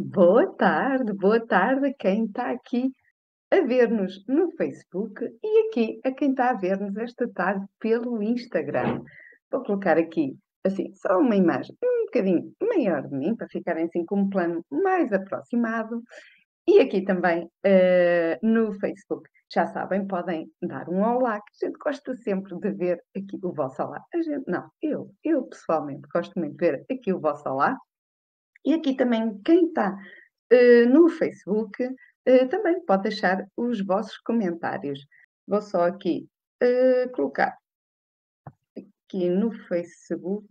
Boa tarde, boa tarde a quem está aqui a ver-nos no Facebook e aqui a quem está a ver-nos esta tarde pelo Instagram. Vou colocar aqui, assim, só uma imagem um bocadinho maior de mim, para ficarem assim com um plano mais aproximado. E aqui também uh, no Facebook. Já sabem, podem dar um olá, que a gente gosta sempre de ver aqui o vosso olá. A gente, não, eu, eu pessoalmente gosto muito de ver aqui o vosso olá. E aqui também, quem está uh, no Facebook, uh, também pode deixar os vossos comentários. Vou só aqui uh, colocar aqui no Facebook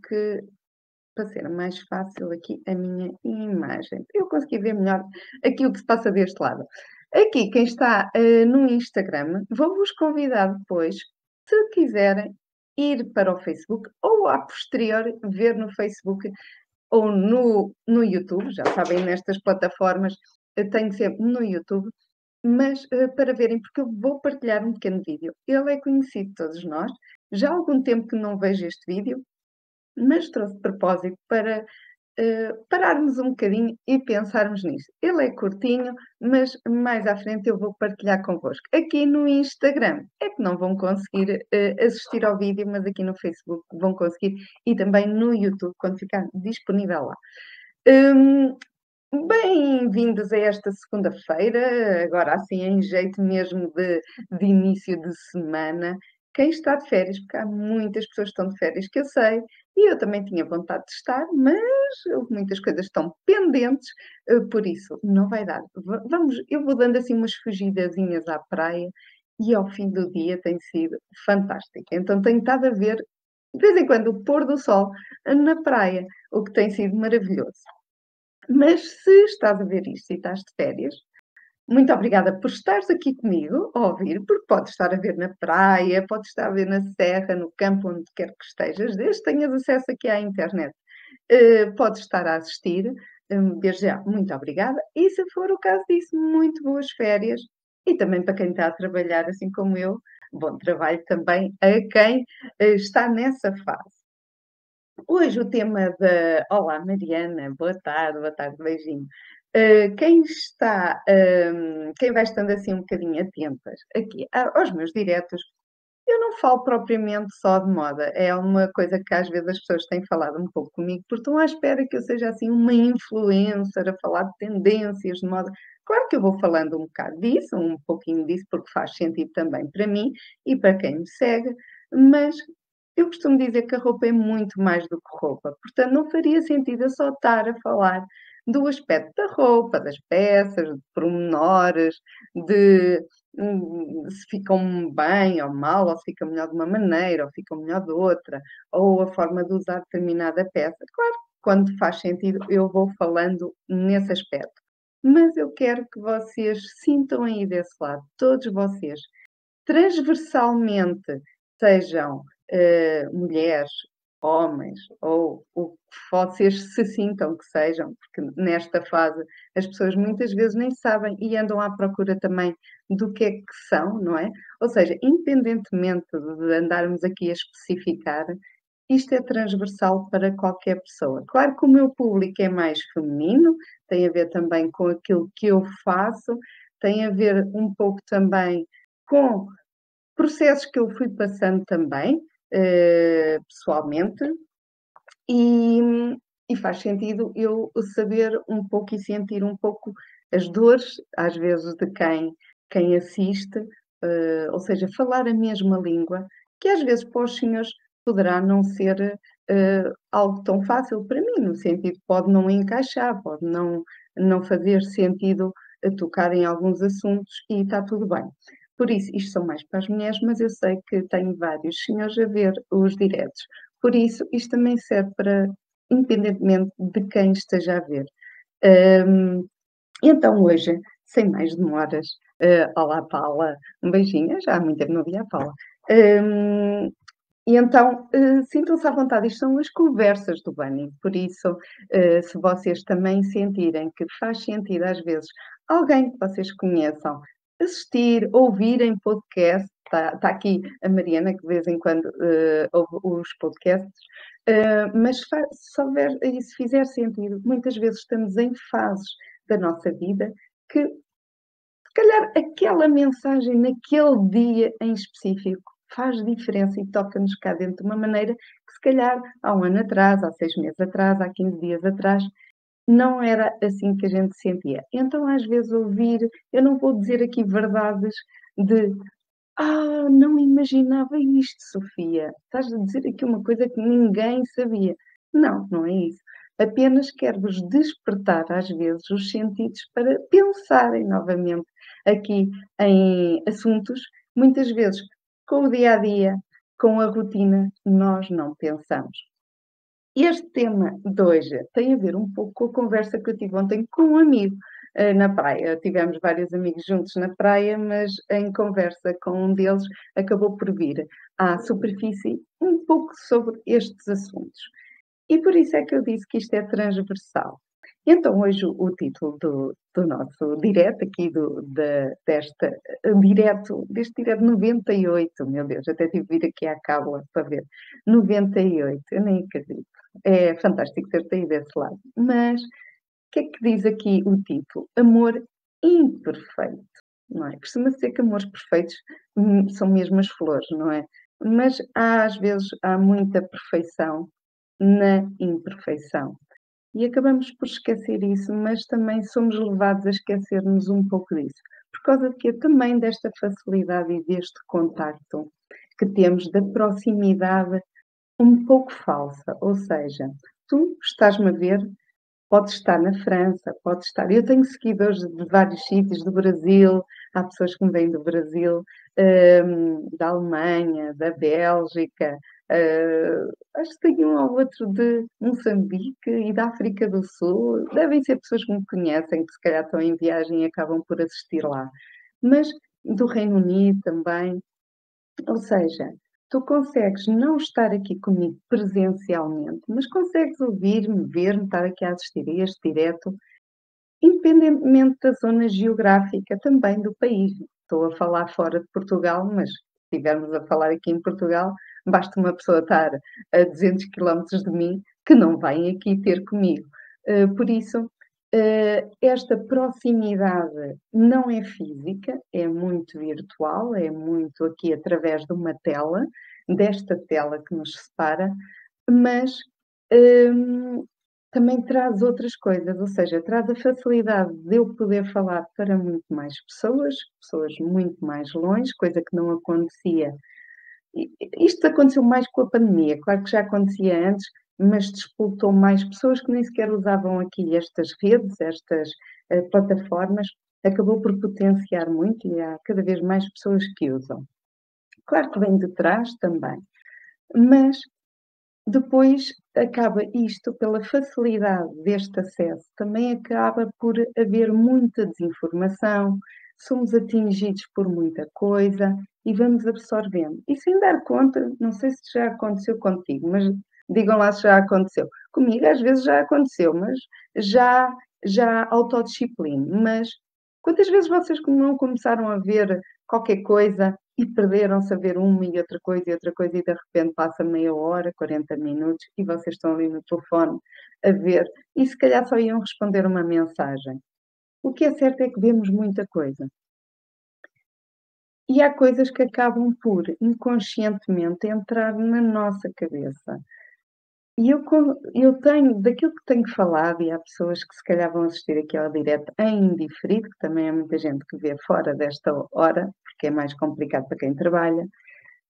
para ser mais fácil aqui a minha imagem. Eu consegui ver melhor aqui o que se passa deste lado. Aqui, quem está no Instagram, vou-vos convidar depois, se quiserem, ir para o Facebook ou a posterior ver no Facebook ou no, no YouTube, já sabem, nestas plataformas, tenho sempre no YouTube, mas uh, para verem, porque eu vou partilhar um pequeno vídeo. Ele é conhecido de todos nós, já há algum tempo que não vejo este vídeo, mas trouxe de propósito para uh, pararmos um bocadinho e pensarmos nisto. Ele é curtinho, mas mais à frente eu vou partilhar convosco. Aqui no Instagram é que não vão conseguir uh, assistir ao vídeo, mas aqui no Facebook vão conseguir e também no YouTube, quando ficar disponível lá. Um, Bem-vindos a esta segunda-feira, agora assim em jeito mesmo de, de início de semana quem está de férias, porque há muitas pessoas que estão de férias que eu sei, e eu também tinha vontade de estar, mas muitas coisas estão pendentes, eh, por isso não vai dar. Vamos, eu vou dando assim umas fugidazinhas à praia e ao fim do dia tem sido fantástico. Então tenho estado a ver de vez em quando o pôr do sol na praia, o que tem sido maravilhoso. Mas se estás a ver isto e estás de férias, muito obrigada por estares aqui comigo a ouvir, porque podes estar a ver na praia, podes estar a ver na serra, no campo, onde quer que estejas, desde que tenhas acesso aqui à internet. Uh, podes estar a assistir, um, desde já, muito obrigada. E se for o caso disso, muito boas férias. E também para quem está a trabalhar, assim como eu, bom trabalho também a quem uh, está nessa fase. Hoje o tema da. Olá, Mariana, boa tarde, boa tarde, beijinho. Uh, quem está, uh, quem vai estando assim um bocadinho atentas aqui aos meus diretos, eu não falo propriamente só de moda, é uma coisa que às vezes as pessoas têm falado um pouco comigo, porque estão à espera que eu seja assim uma influencer a falar de tendências de moda. Claro que eu vou falando um bocado disso, um pouquinho disso, porque faz sentido também para mim e para quem me segue, mas eu costumo dizer que a roupa é muito mais do que roupa, portanto não faria sentido eu só estar a falar do aspecto da roupa, das peças, de pormenores, de hum, se ficam bem ou mal, ou se fica melhor de uma maneira, ou ficam melhor de outra, ou a forma de usar determinada peça. Claro, quando faz sentido, eu vou falando nesse aspecto. Mas eu quero que vocês sintam aí desse lado, todos vocês, transversalmente, sejam uh, mulheres, homens, ou o que vocês se sintam que sejam, porque nesta fase as pessoas muitas vezes nem sabem e andam à procura também do que é que são, não é? Ou seja, independentemente de andarmos aqui a especificar, isto é transversal para qualquer pessoa. Claro que o meu público é mais feminino, tem a ver também com aquilo que eu faço, tem a ver um pouco também com processos que eu fui passando também, pessoalmente, e, e, faz sentido eu saber um pouco e sentir um pouco as dores, às vezes, de quem, quem assiste, uh, ou seja, falar a mesma língua, que às vezes para os senhores poderá não ser uh, algo tão fácil para mim, no sentido pode não encaixar, pode não, não fazer sentido tocar em alguns assuntos e está tudo bem. Por isso, isto são mais para as mulheres, mas eu sei que tenho vários senhores a ver os diretos. Por isso, isto também serve para, independentemente de quem esteja a ver. Um, então, hoje, sem mais demoras, uh, olá Paula, um beijinho, já há muito tempo não vi a Paula. Um, e então, uh, sintam-se à vontade, isto são as conversas do Bunny, por isso, uh, se vocês também sentirem que faz sentido, às vezes, alguém que vocês conheçam assistir, ouvir em podcast. Está, tá aqui a Mariana, que de vez em quando uh, ouve os podcasts, uh, mas se, houver, e se fizer sentido, muitas vezes estamos em fases da nossa vida que, se calhar, aquela mensagem naquele dia em específico faz diferença e toca-nos cá dentro de uma maneira que, se calhar, há um ano atrás, há seis meses atrás, há 15 dias atrás, não era assim que a gente sentia. Então, às vezes, ouvir, eu não vou dizer aqui verdades de ah, não imaginava isto, Sofia. Estás a dizer aqui uma coisa que ninguém sabia. Não, não é isso. Apenas quero-vos despertar, às vezes, os sentidos para pensarem novamente aqui em assuntos, muitas vezes com o dia a dia, com a rotina, nós não pensamos. Este tema de hoje tem a ver um pouco com a conversa que eu tive ontem com um amigo uh, na praia. Tivemos vários amigos juntos na praia, mas em conversa com um deles acabou por vir à superfície um pouco sobre estes assuntos. E por isso é que eu disse que isto é transversal. Então, hoje o título do, do nosso direto aqui, do, de, desta, direto, deste direto 98, meu Deus, até tive de vir aqui à cábula para ver, 98, eu nem acredito. É fantástico ter saído desse lado. Mas, o que é que diz aqui o título? Amor imperfeito, não é? Costuma ser que amores perfeitos hum, são mesmo as flores, não é? Mas há, às vezes há muita perfeição na imperfeição. E acabamos por esquecer isso, mas também somos levados a esquecermos um pouco disso. Por causa que também desta facilidade e deste contacto que temos, da proximidade um pouco falsa. Ou seja, tu estás-me a ver, podes estar na França, podes estar. Eu tenho seguidores de vários sítios, do Brasil, há pessoas que me vêm do Brasil, um, da Alemanha, da Bélgica, Uh, acho que tem um ou outro de Moçambique e da África do Sul. Devem ser pessoas que me conhecem, que se calhar estão em viagem e acabam por assistir lá. Mas do Reino Unido também. Ou seja, tu consegues não estar aqui comigo presencialmente, mas consegues ouvir-me, ver-me, estar aqui a assistir a este direto, independentemente da zona geográfica também do país. Estou a falar fora de Portugal, mas se estivermos a falar aqui em Portugal, basta uma pessoa estar a 200 km de mim que não vem aqui ter comigo. Uh, por isso, uh, esta proximidade não é física, é muito virtual, é muito aqui através de uma tela, desta tela que nos separa, mas um, também traz outras coisas, ou seja, traz a facilidade de eu poder falar para muito mais pessoas, pessoas muito mais longe, coisa que não acontecia isto aconteceu mais com a pandemia, claro que já acontecia antes, mas despoltou mais pessoas que nem sequer usavam aqui estas redes, estas uh, plataformas, acabou por potenciar muito e há cada vez mais pessoas que usam. Claro que vem de trás também, mas depois acaba isto, pela facilidade deste acesso, também acaba por haver muita desinformação, somos atingidos por muita coisa e vamos absorvendo. E sem dar conta, não sei se já aconteceu contigo, mas digam lá se já aconteceu. Comigo às vezes já aconteceu, mas já, já autodisciplina. Mas quantas vezes vocês não começaram a ver qualquer coisa e perderam-se a ver uma e outra coisa e outra coisa e de repente passa meia hora, 40 minutos e vocês estão ali no telefone a ver e se calhar só iam responder uma mensagem. O que é certo é que vemos muita coisa. E há coisas que acabam por inconscientemente entrar na nossa cabeça. E eu, eu tenho, daquilo que tenho falado, e há pessoas que se calhar vão assistir aqui ao direto em indiferido, que também há muita gente que vê fora desta hora, porque é mais complicado para quem trabalha,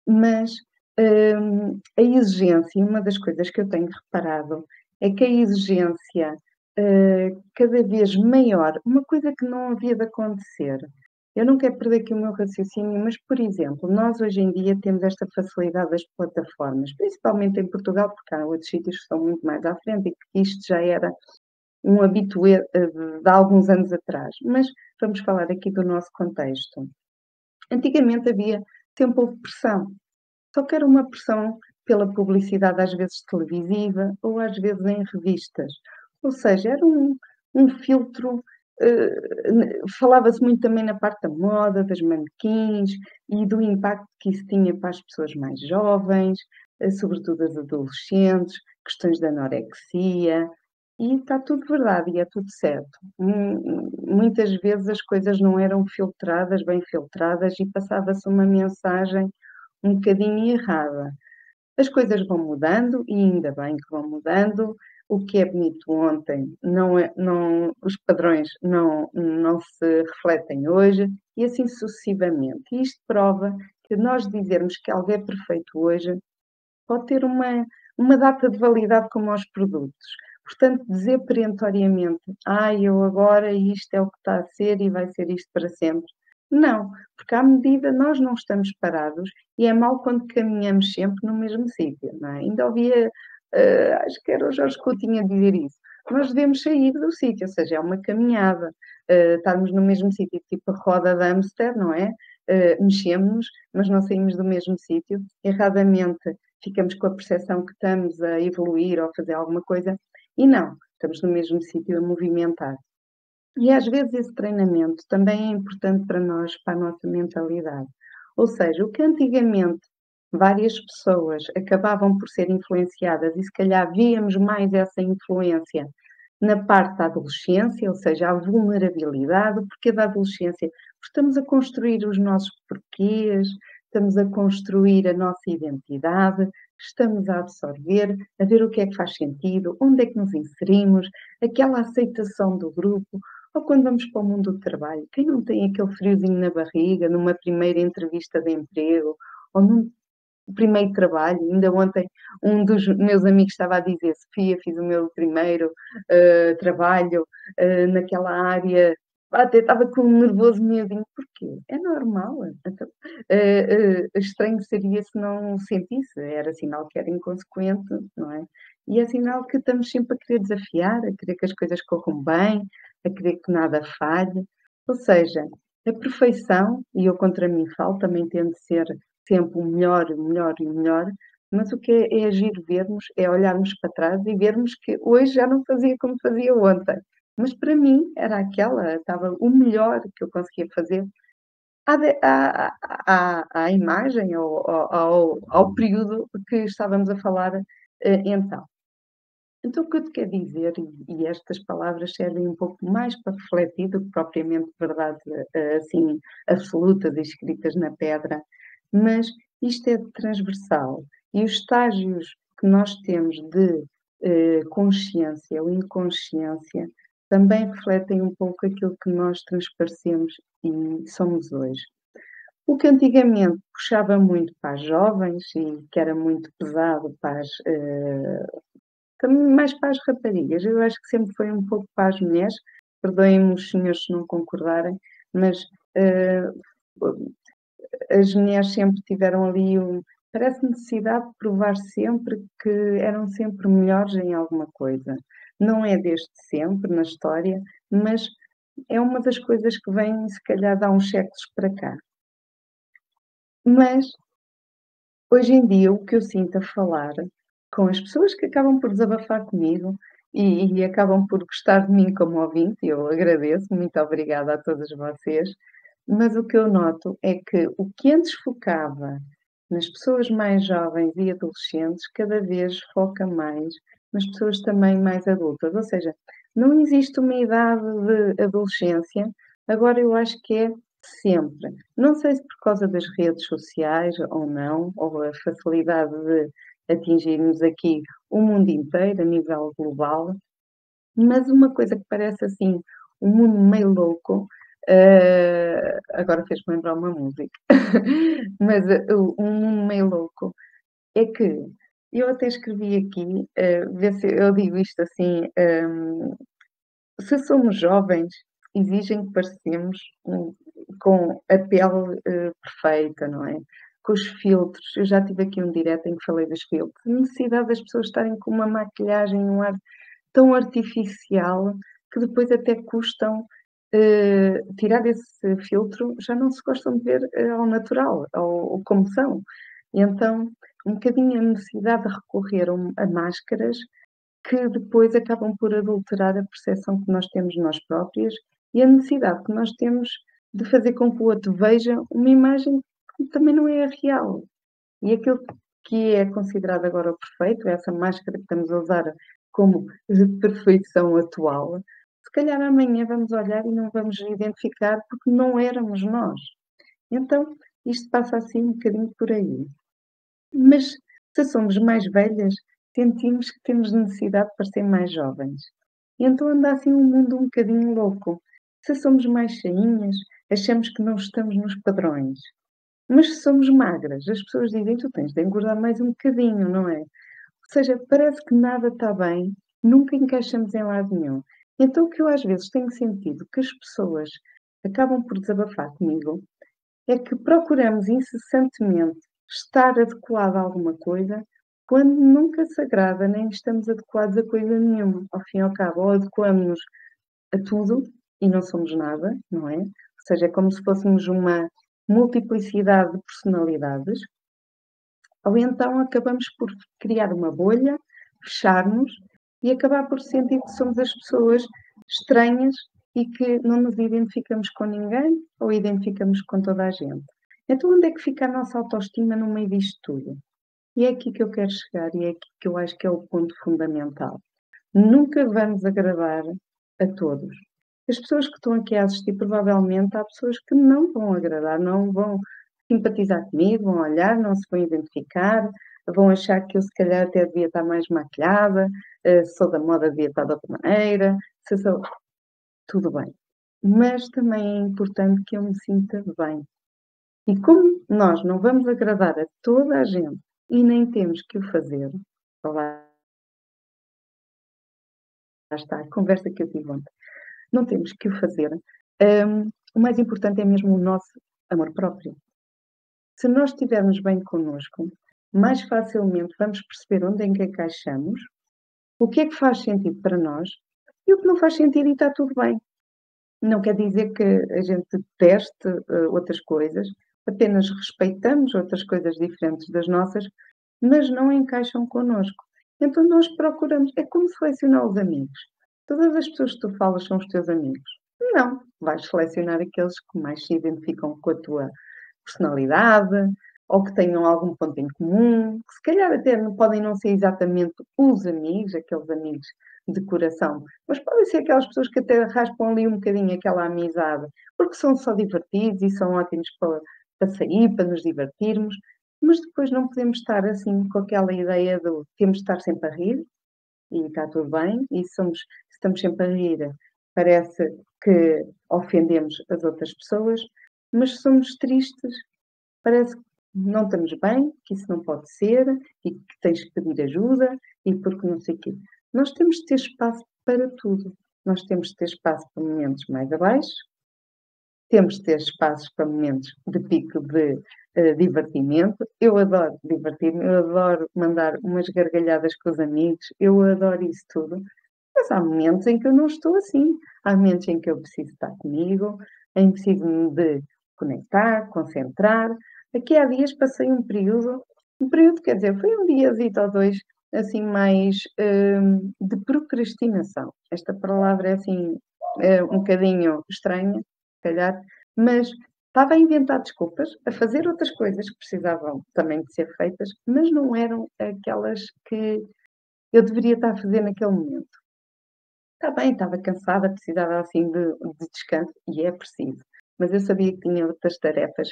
mas hum, a exigência, uma das coisas que eu tenho reparado é que a exigência uh, cada vez maior, uma coisa que não havia de acontecer. Eu não quero perder aqui o meu raciocínio, mas, por exemplo, nós hoje em dia temos esta facilidade das plataformas, principalmente em Portugal, porque há outros sítios que estão muito mais à frente e que isto já era um habitué eh, de alguns anos atrás. Mas vamos falar aqui do nosso contexto. Antigamente havia sempre pressão, só que era uma pressão pela publicidade, às vezes televisiva ou às vezes em revistas. Ou seja, era um, um filtro. Uh, Falava-se muito também na parte da moda, das manequins e do impacto que isso tinha para as pessoas mais jovens, uh, sobretudo as adolescentes, questões da anorexia. E está tudo verdade e é tudo certo. Muitas vezes as coisas não eram filtradas, bem filtradas, e passava-se uma mensagem um bocadinho errada. As coisas vão mudando e ainda bem que vão mudando. O que é bonito ontem, não é, não, os padrões não, não se refletem hoje e assim sucessivamente. E isto prova que nós dizermos que algo é perfeito hoje pode ter uma, uma data de validade como aos produtos. Portanto, dizer perentoriamente, ah, eu agora isto é o que está a ser e vai ser isto para sempre. Não, porque à medida nós não estamos parados e é mal quando caminhamos sempre no mesmo sítio, é? Ainda ouvia, uh, acho que era o Jorge Coutinho a dizer isso. Nós devemos sair do sítio, ou seja, é uma caminhada. Uh, estarmos no mesmo sítio, tipo a roda de hamster, não é? Uh, mexemos, mas não saímos do mesmo sítio. Erradamente ficamos com a percepção que estamos a evoluir ou a fazer alguma coisa e não, estamos no mesmo sítio a movimentar. E às vezes esse treinamento também é importante para nós, para a nossa mentalidade. Ou seja, o que antigamente várias pessoas acabavam por ser influenciadas e se calhar víamos mais essa influência na parte da adolescência, ou seja, a vulnerabilidade, o porquê da adolescência? Porque estamos a construir os nossos porquês, estamos a construir a nossa identidade, estamos a absorver, a ver o que é que faz sentido, onde é que nos inserimos, aquela aceitação do grupo, ou quando vamos para o mundo do trabalho, quem não tem aquele friozinho na barriga numa primeira entrevista de emprego, ou num primeiro trabalho, ainda ontem um dos meus amigos estava a dizer, Sofia, fiz o meu primeiro uh, trabalho uh, naquela área até estava com um nervoso medinho. Porquê? É normal. Então, uh, estranho seria se não sentisse. Era sinal que era inconsequente, não é? E é sinal que estamos sempre a querer desafiar, a querer que as coisas corram bem, a querer que nada falhe. Ou seja, a perfeição, e eu contra mim falo, também tende a ser sempre o melhor, melhor e melhor, mas o que é, é agir vermos, é olharmos para trás e vermos que hoje já não fazia como fazia ontem. Mas para mim era aquela, estava o melhor que eu conseguia fazer à, à, à, à imagem, ao, ao, ao, período que estávamos a falar eh, então. Então, o que eu te quero dizer, e estas palavras servem um pouco mais para refletir do que propriamente verdades eh, assim absolutas e escritas na pedra, mas isto é transversal e os estágios que nós temos de eh, consciência ou inconsciência também refletem um pouco aquilo que nós transparecemos e somos hoje. O que antigamente puxava muito para as jovens e que era muito pesado para as, também mais para as raparigas, eu acho que sempre foi um pouco para as mulheres, perdoem-me os senhores se não concordarem, mas uh, as mulheres sempre tiveram ali um, parece necessidade de provar sempre que eram sempre melhores em alguma coisa. Não é desde sempre na história, mas é uma das coisas que vem, se calhar, dar uns séculos para cá. Mas, hoje em dia, o que eu sinto a falar com as pessoas que acabam por desabafar comigo e, e acabam por gostar de mim como ouvinte, eu agradeço, muito obrigada a todos vocês, mas o que eu noto é que o que antes focava nas pessoas mais jovens e adolescentes, cada vez foca mais nas pessoas também mais adultas. Ou seja, não existe uma idade de adolescência, agora eu acho que é sempre. Não sei se por causa das redes sociais ou não, ou a facilidade de atingirmos aqui o mundo inteiro a nível global, mas uma coisa que parece assim um mundo meio louco, uh, agora fez-me lembrar uma música, mas uh, um mundo meio louco é que eu até escrevi aqui, uh, ver se eu digo isto assim, um, se somos jovens, exigem que parecemos um, com a pele perfeita, não é? Com os filtros. Eu já tive aqui um direto em que falei dos filtros. A necessidade das pessoas estarem com uma maquilhagem, um ar tão artificial que depois até custam uh, tirar esse filtro, já não se gostam de ver uh, ao natural, ao, ao como são. E então um bocadinho a necessidade de recorrer a máscaras que depois acabam por adulterar a percepção que nós temos nós próprias e a necessidade que nós temos de fazer com que o outro veja uma imagem que também não é a real. E aquilo que é considerado agora o perfeito, essa máscara que estamos a usar como perfeição atual, calhar amanhã vamos olhar e não vamos identificar porque não éramos nós. Então, isto passa assim um bocadinho por aí. Mas se somos mais velhas, sentimos que temos necessidade de parecer mais jovens. Então anda assim um mundo um bocadinho louco. Se somos mais cheinhas, achamos que não estamos nos padrões. Mas se somos magras, as pessoas dizem tu tens de engordar mais um bocadinho, não é? Ou seja, parece que nada está bem, nunca encaixamos em lado nenhum. Então o que eu às vezes tenho sentido que as pessoas acabam por desabafar comigo é que procuramos incessantemente estar adequado a alguma coisa quando nunca se agrada nem estamos adequados a coisa nenhuma. Ao fim e ao cabo, ou adequamos-nos a tudo e não somos nada, não é? Ou seja, é como se fôssemos uma multiplicidade de personalidades, ou então acabamos por criar uma bolha, fechar-nos e acabar por sentir que somos as pessoas estranhas e que não nos identificamos com ninguém ou identificamos com toda a gente. Então, onde é que fica a nossa autoestima no meio disto tudo? E é aqui que eu quero chegar e é aqui que eu acho que é o ponto fundamental. Nunca vamos agradar a todos. As pessoas que estão aqui a assistir, provavelmente há pessoas que não vão agradar, não vão simpatizar comigo, vão olhar, não se vão identificar, vão achar que eu se calhar até devia estar mais maquilhada, eh, sou da moda, devia estar de outra maneira, se sou... tudo bem. Mas também é importante que eu me sinta bem. E como nós não vamos agradar a toda a gente e nem temos que o fazer, lá está a conversa que eu tive ontem, não temos que o fazer, um, o mais importante é mesmo o nosso amor próprio. Se nós estivermos bem connosco, mais facilmente vamos perceber onde é que encaixamos, o que é que faz sentido para nós e o que não faz sentido e está tudo bem. Não quer dizer que a gente teste uh, outras coisas, apenas respeitamos outras coisas diferentes das nossas, mas não encaixam connosco. Então nós procuramos, é como selecionar os amigos. Todas as pessoas que tu falas são os teus amigos. Não, vais selecionar aqueles que mais se identificam com a tua personalidade ou que tenham algum ponto em comum, que se calhar até não podem não ser exatamente os amigos, aqueles amigos de coração, mas podem ser aquelas pessoas que até raspam ali um bocadinho aquela amizade, porque são só divertidos e são ótimos para, para sair, para nos divertirmos, mas depois não podemos estar assim com aquela ideia de temos de estar sempre a rir e está tudo bem, e somos, estamos sempre a rir, parece que ofendemos as outras pessoas, mas somos tristes, parece que não estamos bem, que isso não pode ser, e que tens que pedir ajuda, e porque não sei o quê. Nós temos de ter espaço para tudo. Nós temos de ter espaço para momentos mais abaixo, temos de ter espaços para momentos de pico de uh, divertimento. Eu adoro divertir-me, eu adoro mandar umas gargalhadas com os amigos, eu adoro isso tudo. Mas há momentos em que eu não estou assim. Há momentos em que eu preciso estar comigo, em que preciso de conectar, concentrar. Aqui há dias passei um período, um período, quer dizer, foi um diazito ou dois, assim, mais um, de procrastinação. Esta palavra é assim, é um bocadinho estranha, se calhar, mas estava a inventar desculpas, a fazer outras coisas que precisavam também de ser feitas, mas não eram aquelas que eu deveria estar a fazer naquele momento. Está bem, estava cansada, precisava assim de, de descanso, e é preciso. Mas eu sabia que tinha outras tarefas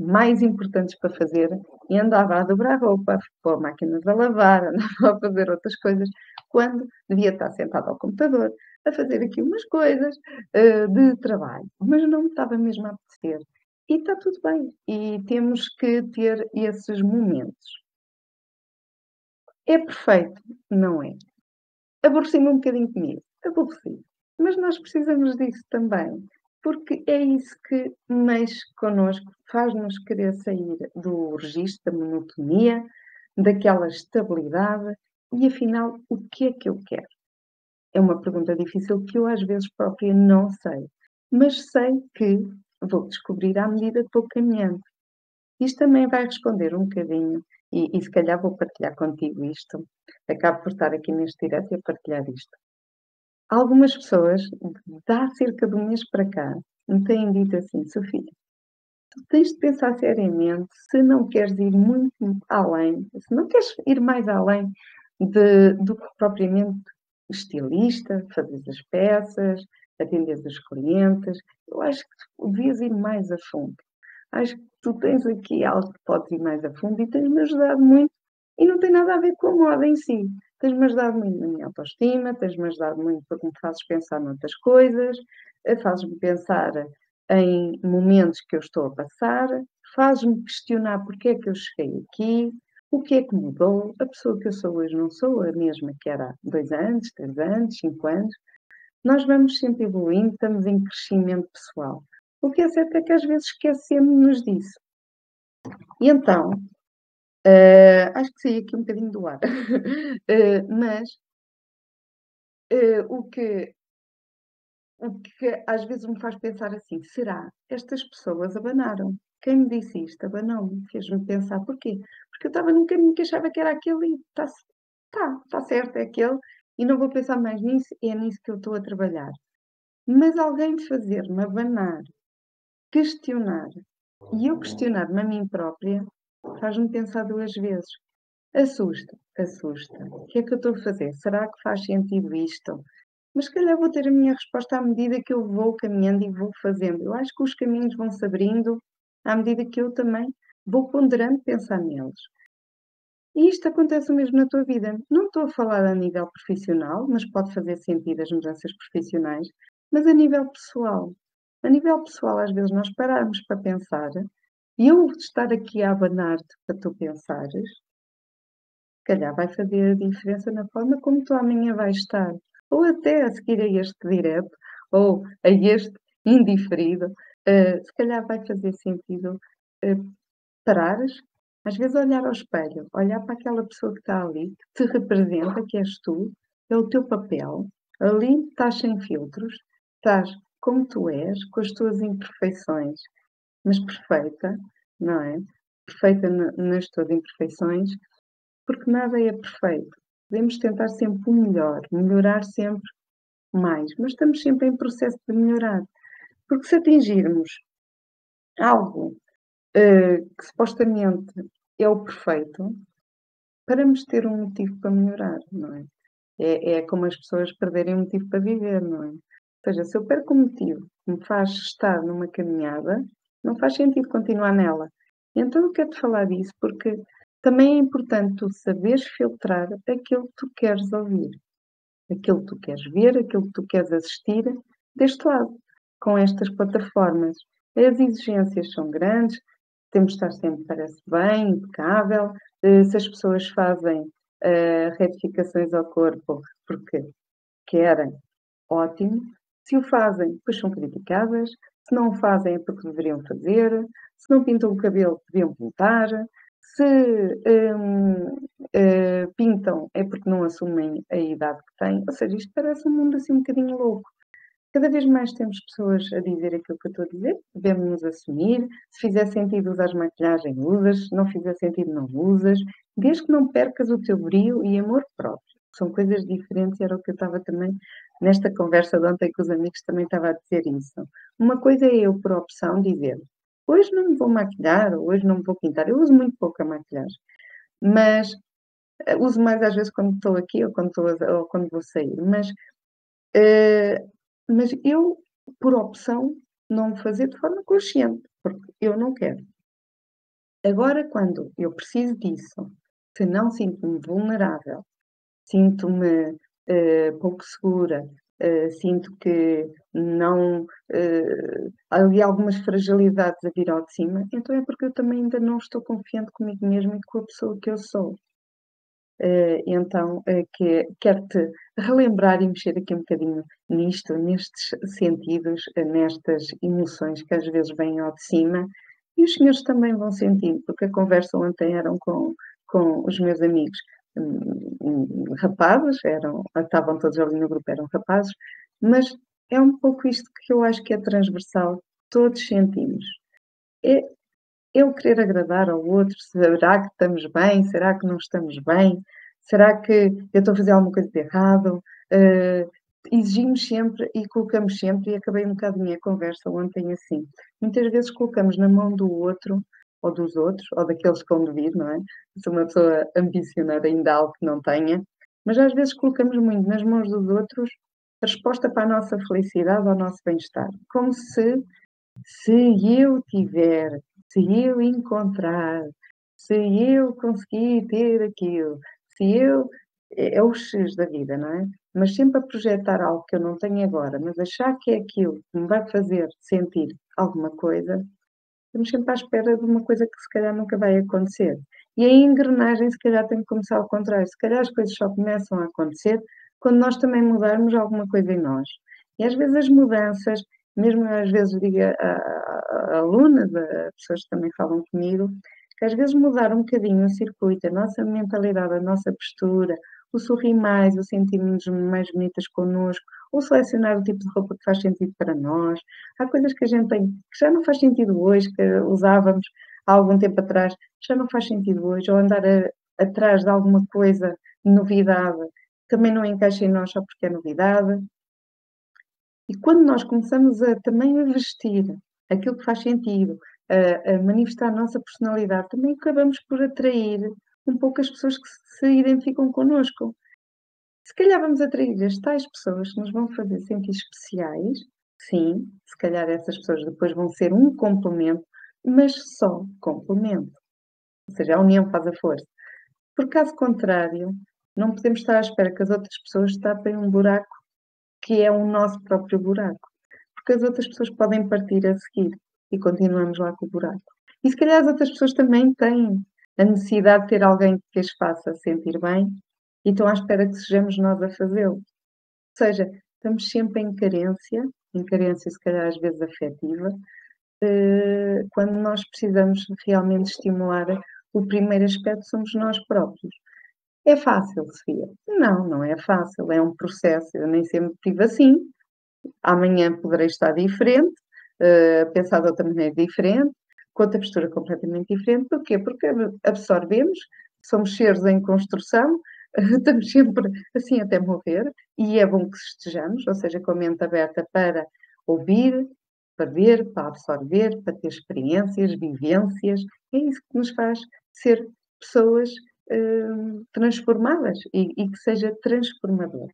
mais importantes para fazer e andava a dobrar roupa, pôr máquinas a lavar, andava a fazer outras coisas, quando devia estar sentada ao computador a fazer aqui umas coisas uh, de trabalho, mas não me estava mesmo a apetecer. E está tudo bem, e temos que ter esses momentos. É perfeito? Não é. Aborreci-me um bocadinho comigo, aborreci. Mas nós precisamos disso também porque é isso que mexe connosco, faz-nos querer sair do registro da monotonia, daquela estabilidade e afinal, o que é que eu quero? É uma pergunta difícil que eu às vezes própria não sei, mas sei que vou descobrir à medida que vou caminhando. Isto também vai responder um bocadinho, e, e se calhar vou partilhar contigo isto. Acabo por estar aqui neste direto e a partilhar isto. Algumas pessoas, de há cerca de um mês para cá, me têm dito assim, Sofia, tu tens de pensar seriamente se não queres ir muito além, se não queres ir mais além de, do que propriamente estilista, fazes as peças, atendes os clientes. Eu acho que devias ir mais a fundo. Acho que tu tens aqui algo que podes ir mais a fundo e tens-me ajudado muito. E não tem nada a ver com a moda em si. Tens-me ajudado muito na minha autoestima, tens-me ajudado muito porque me fazes pensar noutras coisas, eh, fazes-me pensar em momentos que eu estou a passar, fazes-me questionar porque é que eu cheguei aqui, o que é que mudou? A pessoa que eu sou hoje não sou a mesma que era há dois anos, três anos, cinco anos. Nós vamos sempre evoluindo, estamos em crescimento pessoal. O que é certo é que às vezes esquecemos-nos disso. E então, uh, acho que saí aqui um bocadinho do ar, uh, mas uh, o, que, o que às vezes me faz pensar assim: será estas pessoas abanaram? Quem me disse isto abanou-me, fez-me pensar porquê? Porque eu estava num caminho que achava que era aquele e está tá, tá certo, é aquele, e não vou pensar mais nisso, é nisso que eu estou a trabalhar. Mas alguém fazer-me abanar, questionar, e eu questionar-me a mim própria, faz-me pensar duas vezes. Assusta, assusta. O que é que eu estou a fazer? Será que faz sentido isto? Mas se calhar vou ter a minha resposta à medida que eu vou caminhando e vou fazendo. Eu acho que os caminhos vão se abrindo à medida que eu também vou ponderando pensar neles. E isto acontece mesmo na tua vida. Não estou a falar a nível profissional, mas pode fazer sentido as mudanças profissionais, mas a nível pessoal. A nível pessoal, às vezes nós pararmos para pensar, e eu estar aqui a abanar-te para tu pensares, calhar vai fazer a diferença na forma como tu amanhã vais estar. Ou até a seguir a este direto, ou a este indiferido, uh, se calhar vai fazer sentido uh, parares, às vezes olhar ao espelho, olhar para aquela pessoa que está ali, que te representa, que és tu, é o teu papel, ali estás sem filtros, estás como tu és, com as tuas imperfeições, mas perfeita, não é? Perfeita nas tuas imperfeições, porque nada é perfeito. Podemos tentar sempre o melhor, melhorar sempre mais, mas estamos sempre em processo de melhorar. Porque se atingirmos algo uh, que supostamente é o perfeito, paramos ter um motivo para melhorar, não é? é? É como as pessoas perderem um motivo para viver, não é? Ou seja, se eu perco um motivo que me faz estar numa caminhada, não faz sentido continuar nela. Então eu quero-te falar disso porque também é importante tu saberes filtrar aquilo que tu queres ouvir, aquilo que tu queres ver, aquilo que tu queres assistir deste lado com estas plataformas. As exigências são grandes, temos de estar sempre, parece bem, impecável. Eh, se as pessoas fazem uh, retificações ao corpo porque querem, ótimo. Se o fazem, depois são criticadas. Se não fazem, é porque deveriam fazer. Se não pintam o cabelo, deviam pintar. Se um, uh, pintam, é porque não assumem a idade que têm. Ou seja, isto parece um mundo assim um bocadinho louco. Cada vez mais temos pessoas a dizer aquilo que eu estou a dizer, devemos nos assumir. Se fizer sentido usar maquilhagem, usas. Se não fizer sentido, não usas. Desde que não percas o teu brilho e amor próprio. São coisas diferentes, era o que eu estava também nesta conversa de ontem com os amigos, também estava a dizer isso. Uma coisa é eu, por opção, dizer hoje não me vou maquilhar, hoje não me vou pintar. Eu uso muito pouca maquilhagem, mas eh, uso mais às vezes quando estou aqui ou quando, estou ou quando vou sair. Mas uh, mas eu, por opção, não fazer de forma consciente, porque eu não quero. Agora, quando eu preciso disso, se não sinto-me vulnerável, sinto-me uh, pouco segura, uh, sinto que não. Uh, há ali algumas fragilidades a vir ao de cima, então é porque eu também ainda não estou confiante comigo mesma e com a pessoa que eu sou. Uh, então, uh, que, quero-te relembrar e mexer aqui um bocadinho nisto, nestes sentidos, nestas emoções que às vezes vêm ao de cima, e os senhores também vão sentindo, porque a conversa ontem eram com, com os meus amigos rapazes, eram, estavam todos ali no grupo, eram rapazes, mas é um pouco isto que eu acho que é transversal, todos sentimos. É, eu querer agradar ao outro, será que estamos bem? Será que não estamos bem? Será que eu estou a fazer alguma coisa de errado? Uh, exigimos sempre e colocamos sempre, e acabei um bocado a minha conversa ontem assim. Muitas vezes colocamos na mão do outro, ou dos outros, ou daqueles que vão vir, não é? Se uma pessoa ambicionar ainda algo que não tenha, mas às vezes colocamos muito nas mãos dos outros a resposta para a nossa felicidade, ao nosso bem-estar. Como se, se eu tiver, se eu encontrar, se eu conseguir ter aquilo, se eu. É, é o X da vida, não é? Mas sempre a projetar algo que eu não tenho agora, mas achar que é aquilo que me vai fazer sentir alguma coisa, estamos sempre à espera de uma coisa que se calhar nunca vai acontecer. E a engrenagem, se calhar, tem que começar ao contrário. Se calhar as coisas só começam a acontecer quando nós também mudarmos alguma coisa em nós. E às vezes as mudanças, mesmo às vezes digo a, a, a pessoas que também falam comigo, que às vezes mudar um bocadinho o circuito, a nossa mentalidade, a nossa postura, o sorrir mais, o sentirmos mais bonitas connosco, ou selecionar o tipo de roupa que faz sentido para nós. Há coisas que a gente tem que já não faz sentido hoje, que usávamos há algum tempo atrás, já não faz sentido hoje, ou andar a, atrás de alguma coisa, novidade, também não encaixa em nós só porque é novidade. E quando nós começamos a também a vestir aquilo que faz sentido, a, a manifestar a nossa personalidade, também acabamos por atrair um pouco as pessoas que se identificam connosco. Se calhar vamos atrair as tais pessoas que nos vão fazer sentir especiais, sim, se calhar essas pessoas depois vão ser um complemento, mas só complemento. Ou seja, a união faz a força. Por caso contrário, não podemos estar à espera que as outras pessoas tapem um buraco que é o nosso próprio buraco. Porque as outras pessoas podem partir a seguir e continuamos lá com o buraco. E se calhar as outras pessoas também têm a necessidade de ter alguém que as faça sentir bem e estão à espera que sejamos nós a fazê-lo. Ou seja, estamos sempre em carência, em carência se calhar às vezes afetiva, eh, quando nós precisamos realmente estimular o primeiro aspecto somos nós próprios. É fácil, Sofia? Não, não é fácil, é um processo. Eu nem sempre tive assim. Amanhã poderei estar diferente, uh, pensar de outra maneira diferente, com outra postura completamente diferente. Porquê? Porque absorvemos, somos seres em construção, estamos sempre assim até morrer, e é bom que estejamos, ou seja, com a mente aberta para ouvir, para ver, para absorver, para ter experiências, vivências. É isso que nos faz ser pessoas uh, transformadas e, e que seja transformador.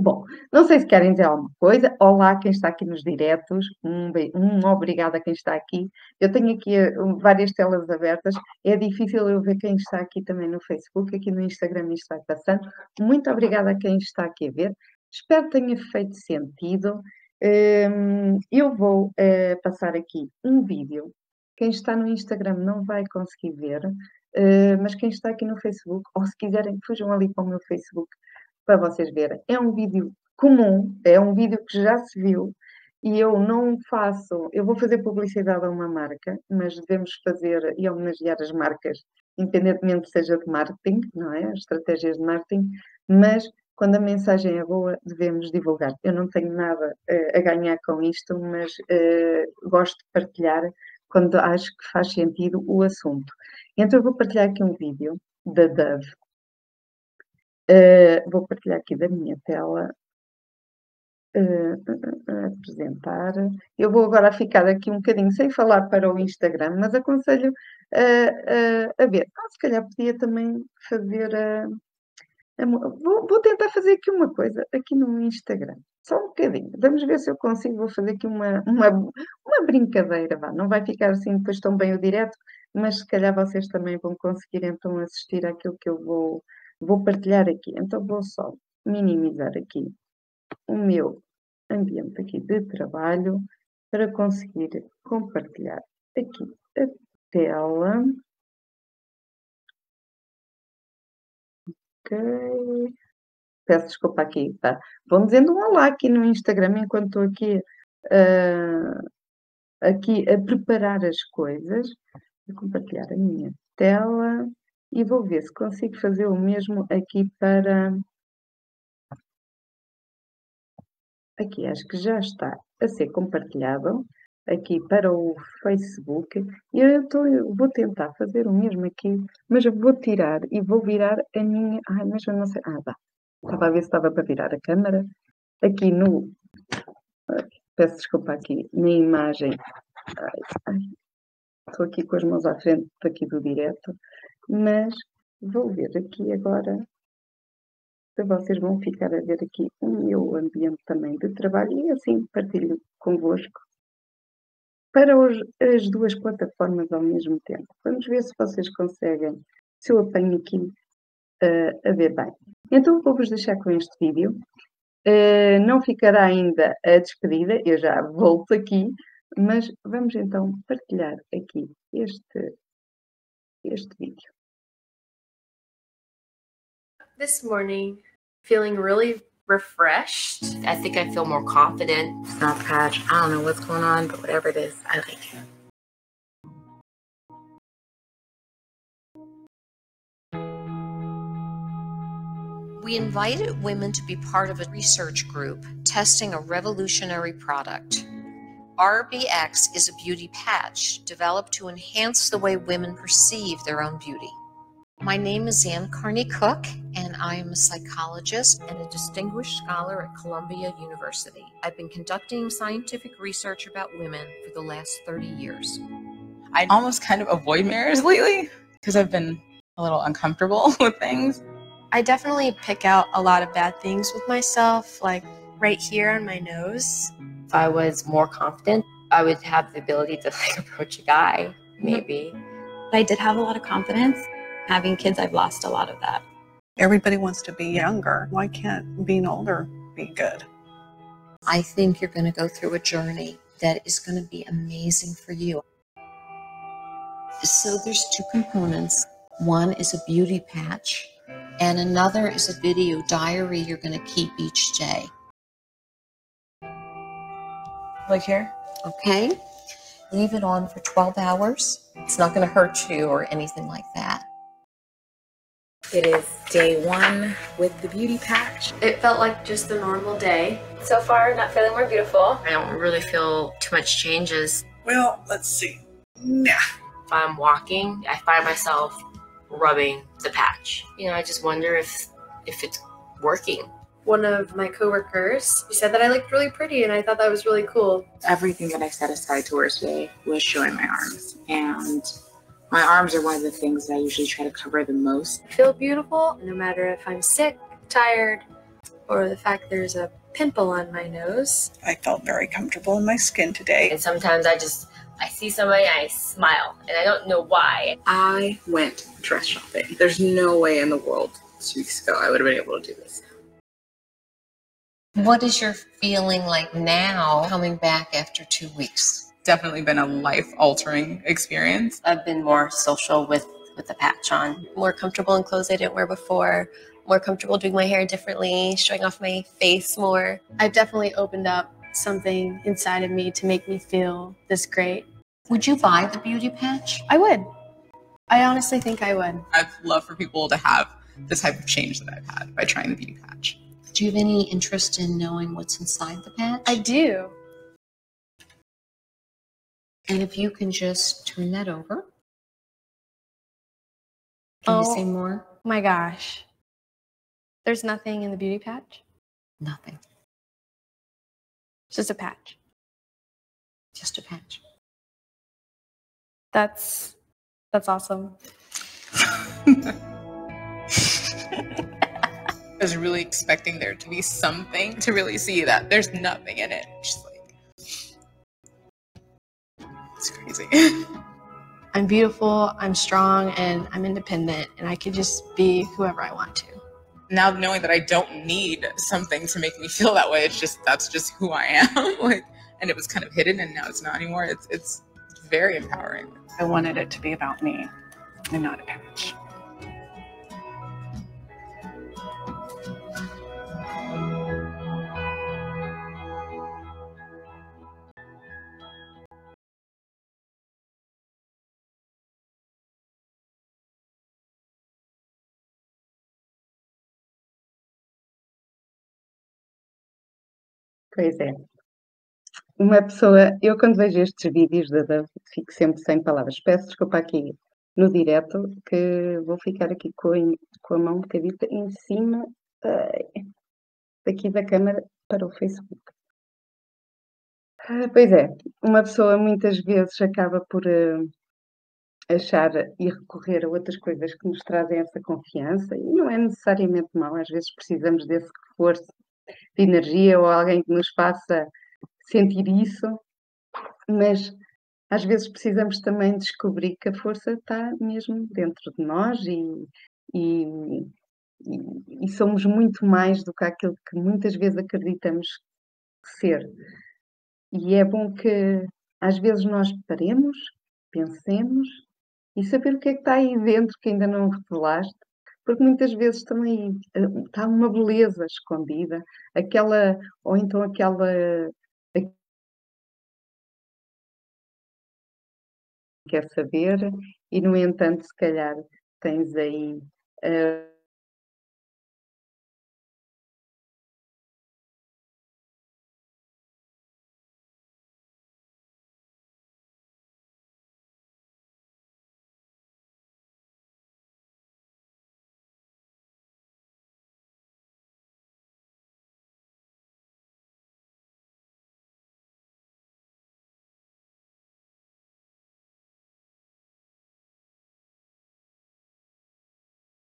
Bom, não sei se querem dizer alguma coisa. Olá, quem está aqui nos diretos. Um, um obrigado a quem está aqui. Eu tenho aqui uh, várias telas abertas. É difícil eu ver quem está aqui também no Facebook, aqui no Instagram isto vai passando. Muito obrigada a quem está aqui a ver. Espero que tenha feito sentido. Um, eu vou uh, passar aqui um vídeo. Quem está no Instagram não vai conseguir ver, uh, mas quem está aqui no Facebook, ou se quiserem, fujam ali para o meu Facebook para vocês verem. É um vídeo comum, é um vídeo que já se viu e eu não faço, eu vou fazer publicidade a uma marca, mas devemos fazer e homenagear as marcas, independentemente seja de marketing, não é? Estratégias de marketing, mas quando a mensagem é boa, devemos divulgar. Eu não tenho nada uh, a ganhar com isto, mas uh, gosto de partilhar quando acho que faz sentido o assunto. Então, eu vou partilhar aqui um vídeo da Dove, Uh, vou partilhar aqui da minha tela. Uh, apresentar. Eu vou agora ficar aqui um bocadinho sem falar para o Instagram, mas aconselho a ver. Ah, se calhar podia também fazer a. Vou, vou, tentar fazer aqui uma coisa aqui no Instagram. Só um bocadinho. Vamos ver se eu consigo. Vou fazer aqui uma, uma, uma brincadeira. Vá. Não vai ficar assim depois tão bem o direto, mas se calhar vocês também vão conseguir então assistir àquilo que eu vou Vou partilhar aqui, então vou só minimizar aqui o meu ambiente aqui de trabalho para conseguir compartilhar aqui a tela. Ok. Peço desculpa aqui, tá? Vão dizendo um olá aqui no Instagram enquanto estou aqui, uh, aqui a preparar as coisas. Vou compartilhar a minha tela. E vou ver se consigo fazer o mesmo aqui para... Aqui acho que já está a ser compartilhado aqui para o Facebook. E eu, eu vou tentar fazer o mesmo aqui, mas vou tirar e vou virar a minha... Ai, mas eu não sei... Ah, dá. Estava a ver se estava para virar a câmera. Aqui no... Peço desculpa aqui, na imagem... Ai, ai. Estou aqui com as mãos à frente aqui do direto mas vou ver aqui agora que vocês vão ficar a ver aqui o meu ambiente também de trabalho e assim partilho convosco para os, as duas plataformas ao mesmo tempo. Vamos ver se vocês conseguem, se eu apanho aqui uh, a ver bem. Então vou-vos deixar com este vídeo. Uh, não ficará ainda a despedida, eu já volto aqui, mas vamos então partilhar aqui este, este vídeo. This morning, feeling really refreshed. I think I feel more confident. Soft patch. I don't know what's going on, but whatever it is, I like it. We invited women to be part of a research group testing a revolutionary product. RBX is a beauty patch developed to enhance the way women perceive their own beauty. My name is Anne Carney Cook, and I am a psychologist and a distinguished scholar at Columbia University. I've been conducting scientific research about women for the last 30 years. I almost kind of avoid mirrors lately because I've been a little uncomfortable with things. I definitely pick out a lot of bad things with myself, like right here on my nose. If I was more confident, I would have the ability to like approach a guy, maybe. I did have a lot of confidence having kids, I've lost a lot of that. Everybody wants to be younger. Why can't being older be good? I think you're going to go through a journey that is going to be amazing for you. So there's two components. One is a beauty patch, and another is a video diary you're going to keep each day. Like here? Okay. Leave it on for 12 hours. It's not going to hurt you or anything like that. It is day one with the beauty patch. It felt like just a normal day. So far, not feeling more beautiful. I don't really feel too much changes. Well, let's see. Nah. If I'm walking, I find myself rubbing the patch. You know, I just wonder if if it's working. One of my coworkers he said that I looked really pretty, and I thought that was really cool. Everything that I set aside to wear today was showing my arms, and my arms are one of the things that I usually try to cover the most. I feel beautiful no matter if I'm sick, tired, or the fact there's a pimple on my nose. I felt very comfortable in my skin today. And sometimes I just I see somebody and I smile and I don't know why. I went dress shopping. There's no way in the world two weeks ago I would have been able to do this. What is your feeling like now coming back after two weeks? Definitely been a life altering experience. I've been more social with with the patch on. More comfortable in clothes I didn't wear before. More comfortable doing my hair differently, showing off my face more. I've definitely opened up something inside of me to make me feel this great. Would you buy the beauty patch? I would. I honestly think I would. I'd love for people to have the type of change that I've had by trying the beauty patch. Do you have any interest in knowing what's inside the patch? I do. And if you can just turn that over. Can oh, you say oh more? My gosh. There's nothing in the beauty patch? Nothing. Just a patch. Just a patch. That's that's awesome. I was really expecting there to be something to really see that there's nothing in it. Just like it's crazy. I'm beautiful, I'm strong, and I'm independent, and I can just be whoever I want to. Now knowing that I don't need something to make me feel that way, it's just that's just who I am. like, and it was kind of hidden, and now it's not anymore. It's it's very empowering. I wanted it to be about me, and not a patch. Pois é. Uma pessoa, eu quando vejo estes vídeos da Dove, fico sempre sem palavras. Peço desculpa aqui no direto, que vou ficar aqui com, com a mão um bocadinho em cima uh, daqui da câmara para o Facebook. Uh, pois é, uma pessoa muitas vezes acaba por, uh, achar e recorrer a outras coisas que nos trazem essa confiança, e não é necessariamente mau, às vezes precisamos desse reforço de energia ou alguém que nos faça sentir isso, mas às vezes precisamos também descobrir que a força está mesmo dentro de nós e, e, e, somos muito mais do que aquilo que muitas vezes acreditamos ser. E é bom que às vezes nós paremos, pensemos e saber o que é que está aí dentro que ainda não revelaste, porque muitas vezes também eh, está uma beleza escondida, aquela, ou então aquela quer saber, e no entanto, se calhar tens aí uh,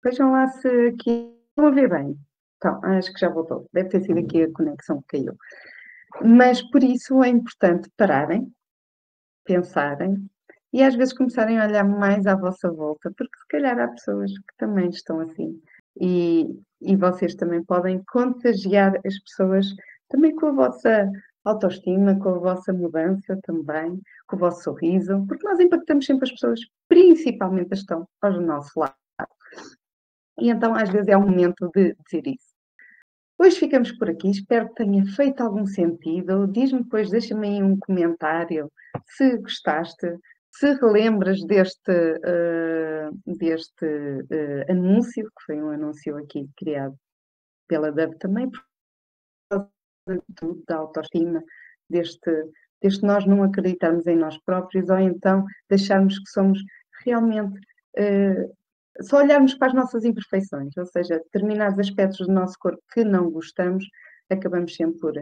Vejam lá se aqui. Vão ver bem. Então, acho que já voltou. Deve ter sido aqui a conexão que caiu. Mas por isso é importante pararem, pensarem e às vezes começarem a olhar mais à vossa volta, porque se calhar há pessoas que também estão assim. E, e vocês também podem contagiar as pessoas também com a vossa autoestima, com a vossa mudança também, com o vosso sorriso, porque nós impactamos sempre as pessoas, principalmente as que estão ao nosso lado. E então, às vezes, é o momento de dizer isso. Hoje ficamos por aqui, espero que tenha feito algum sentido. Diz-me depois, deixa-me aí um comentário se gostaste, se relembras deste, uh, deste uh, anúncio, que foi um anúncio aqui criado pela DUB também, por causa da autoestima, deste, deste nós não acreditarmos em nós próprios, ou então deixarmos que somos realmente uh, só olharmos para as nossas imperfeições, ou seja, determinados aspectos do nosso corpo que não gostamos, acabamos sempre por.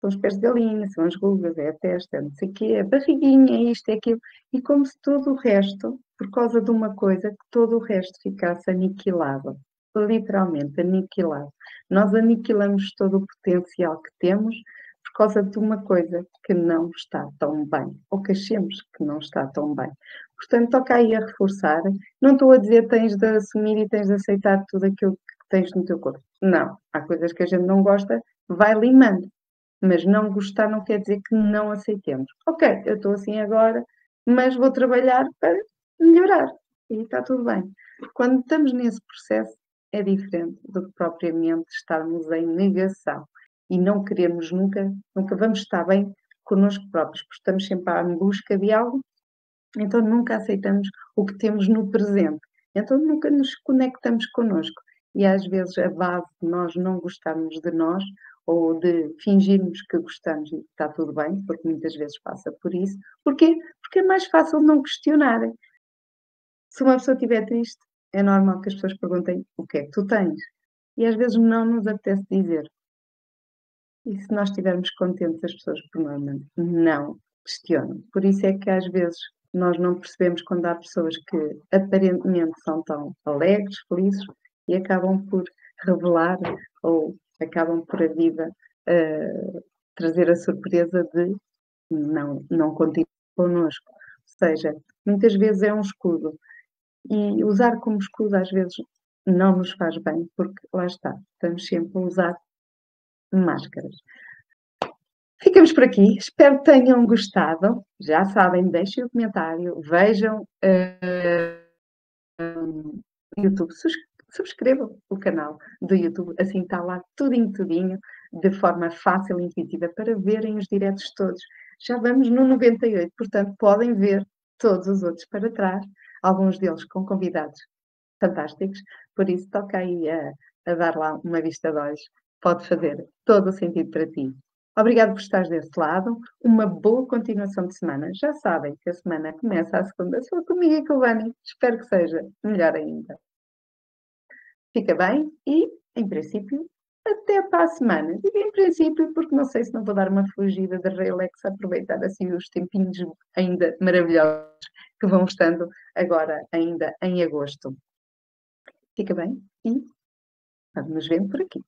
São os pés de galinha, são as rugas, é a testa, é não sei o quê, a barriguinha, é isto, é aquilo. E como se todo o resto, por causa de uma coisa, que todo o resto ficasse aniquilado. Literalmente aniquilado. Nós aniquilamos todo o potencial que temos causa de uma coisa que não está tão bem, ou que achemos que não está tão bem. Portanto, toca aí a reforçar. Não estou a dizer tens de assumir e tens de aceitar tudo aquilo que tens no teu corpo. Não. Há coisas que a gente não gosta, vai limando. Mas não gostar não quer dizer que não aceitemos. Ok, eu estou assim agora, mas vou trabalhar para melhorar. E está tudo bem. Quando estamos nesse processo, é diferente do que propriamente estarmos em negação e não queremos nunca, nunca vamos estar bem connosco próprios, porque estamos sempre à busca de algo então nunca aceitamos o que temos no presente. Então nunca nos conectamos connosco. E às vezes a base de nós não gostarmos de nós ou de fingirmos que gostamos e está tudo bem, porque muitas vezes passa por isso. Porquê? Porque é mais fácil não questionar. Se uma pessoa estiver triste, é normal que as pessoas perguntem o que é que tu tens. E às vezes não nos apetece dizer. E se nós estivermos contentes, as pessoas por norma não questionam. Por isso é que às vezes nós não percebemos quando há pessoas que aparentemente são tão alegres, felizes e acabam por revelar ou acabam por a vida uh, trazer a surpresa de não, não continuar connosco. Ou seja, muitas vezes é um escudo e usar como escudo às vezes não nos faz bem, porque lá está, estamos sempre a usar máscaras. Ficamos por aqui. Espero que tenham gostado. Já sabem, deixem o comentário, vejam uh, um, YouTube, subscrevam o canal do YouTube, assim está lá tudinho, tudinho, de forma fácil e intuitiva para verem os diretos todos. Já vamos no 98, portanto podem ver todos os outros para trás, alguns deles com convidados fantásticos, por isso toca aí a, a dar lá uma vista de olhos. Pode fazer todo o sentido para ti. Obrigado por estar desse lado. Uma boa continuação de semana. Já sabem que a semana começa a segunda só comigo e com o Vani. Espero que seja melhor ainda. Fica bem e, em princípio, até para a semana. Digo em princípio, porque não sei se não vou dar uma fugida de Relax, aproveitar assim os tempinhos ainda maravilhosos que vão estando agora ainda em agosto. Fica bem e vamos nos vendo por aqui.